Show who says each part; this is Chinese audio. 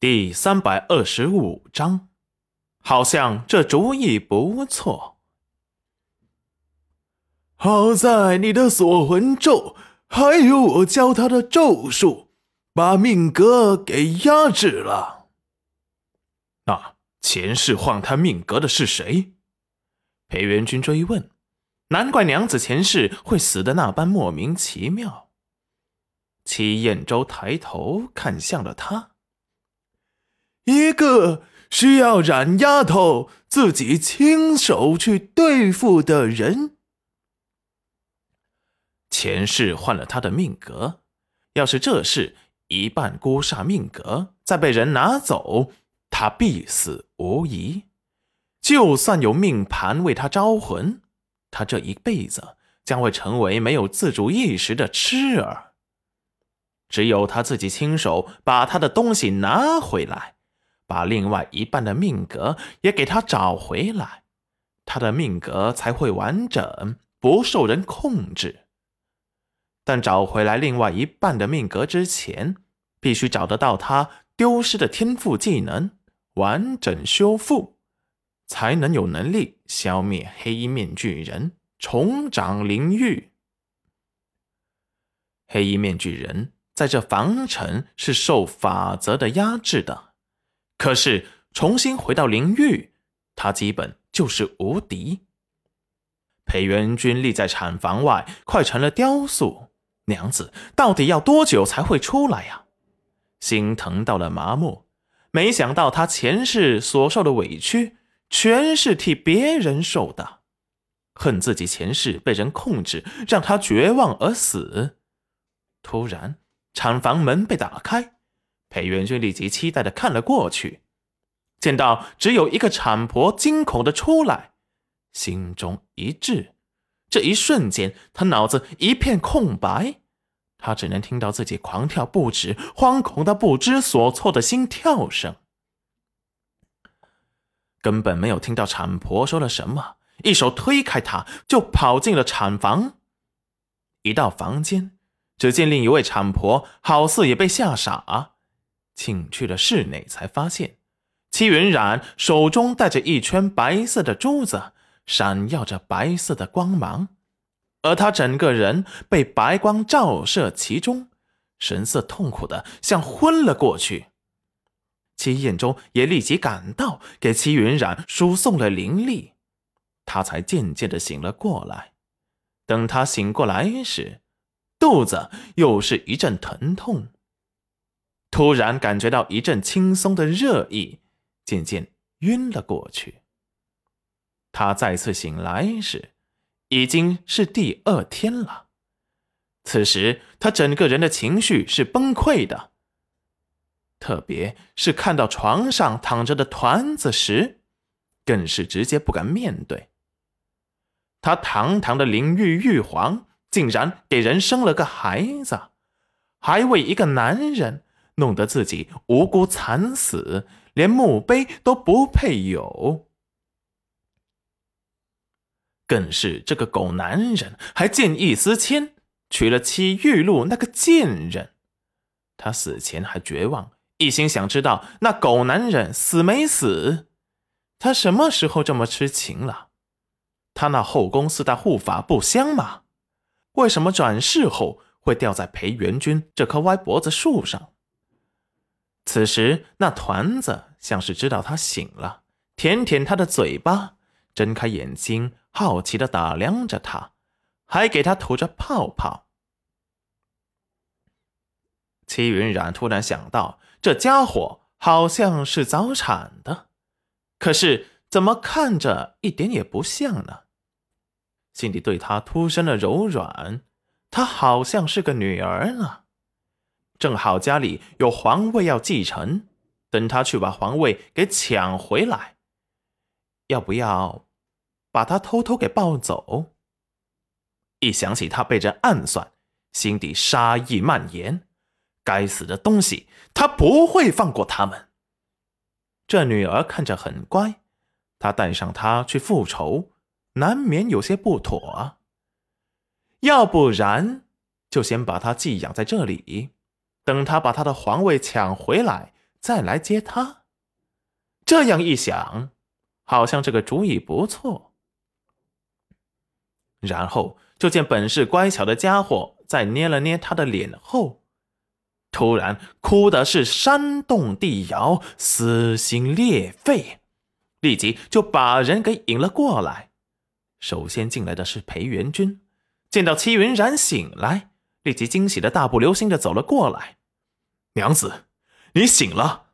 Speaker 1: 第三百二十五章，好像这主意不错。
Speaker 2: 好在你的锁魂咒，还有我教他的咒术，把命格给压制了。
Speaker 1: 那前世换他命格的是谁？裴元君追问。难怪娘子前世会死的那般莫名其妙。齐彦周抬头看向了他。
Speaker 2: 个需要冉丫头自己亲手去对付的人。
Speaker 1: 前世换了他的命格，要是这世一半孤煞命格再被人拿走，他必死无疑。就算有命盘为他招魂。他这一辈子将会成为没有自主意识的痴儿。只有他自己亲手把他的东西拿回来，把另外一半的命格也给他找回来，他的命格才会完整，不受人控制。但找回来另外一半的命格之前，必须找得到他丢失的天赋技能，完整修复。才能有能力消灭黑衣面具人，重掌灵域。黑衣面具人在这防城是受法则的压制的，可是重新回到灵域，他基本就是无敌。裴元君立在产房外，快成了雕塑。娘子到底要多久才会出来呀？心疼到了麻木。没想到他前世所受的委屈。全是替别人受的，恨自己前世被人控制，让他绝望而死。突然，产房门被打开，裴元君立即期待的看了过去，见到只有一个产婆，惊恐的出来，心中一滞。这一瞬间，他脑子一片空白，他只能听到自己狂跳不止、惶恐的不知所措的心跳声。根本没有听到产婆说了什么，一手推开他，就跑进了产房。一到房间，只见另一位产婆好似也被吓傻，进去了室内，才发现戚云染手中戴着一圈白色的珠子，闪耀着白色的光芒，而他整个人被白光照射其中，神色痛苦的像昏了过去。戚彦中也立即赶到，给戚云染输送了灵力，他才渐渐的醒了过来。等他醒过来时，肚子又是一阵疼痛，突然感觉到一阵轻松的热意，渐渐晕了过去。他再次醒来时，已经是第二天了。此时他整个人的情绪是崩溃的。特别是看到床上躺着的团子时，更是直接不敢面对。他堂堂的灵玉玉皇，竟然给人生了个孩子，还为一个男人弄得自己无辜惨死，连墓碑都不配有。更是这个狗男人还见异思迁，娶了妻玉露那个贱人。他死前还绝望。一心想知道那狗男人死没死，他什么时候这么痴情了？他那后宫四大护法不香吗？为什么转世后会掉在裴元君这棵歪脖子树上？此时那团子像是知道他醒了，舔舔他的嘴巴，睁开眼睛，好奇的打量着他，还给他吐着泡泡。齐云染突然想到。这家伙好像是早产的，可是怎么看着一点也不像呢？心里对他突生了柔软，她好像是个女儿呢。正好家里有皇位要继承，等他去把皇位给抢回来，要不要把他偷偷给抱走？一想起他被人暗算，心底杀意蔓延。该死的东西，他不会放过他们。这女儿看着很乖，他带上她去复仇，难免有些不妥。要不然，就先把她寄养在这里，等他把他的皇位抢回来，再来接他。这样一想，好像这个主意不错。然后就见本是乖巧的家伙在捏了捏他的脸后，突然哭的是山动地摇、撕心裂肺，立即就把人给引了过来。首先进来的是裴元君，见到戚云然醒来，立即惊喜的大步流星的走了过来。
Speaker 2: 娘子，你醒了。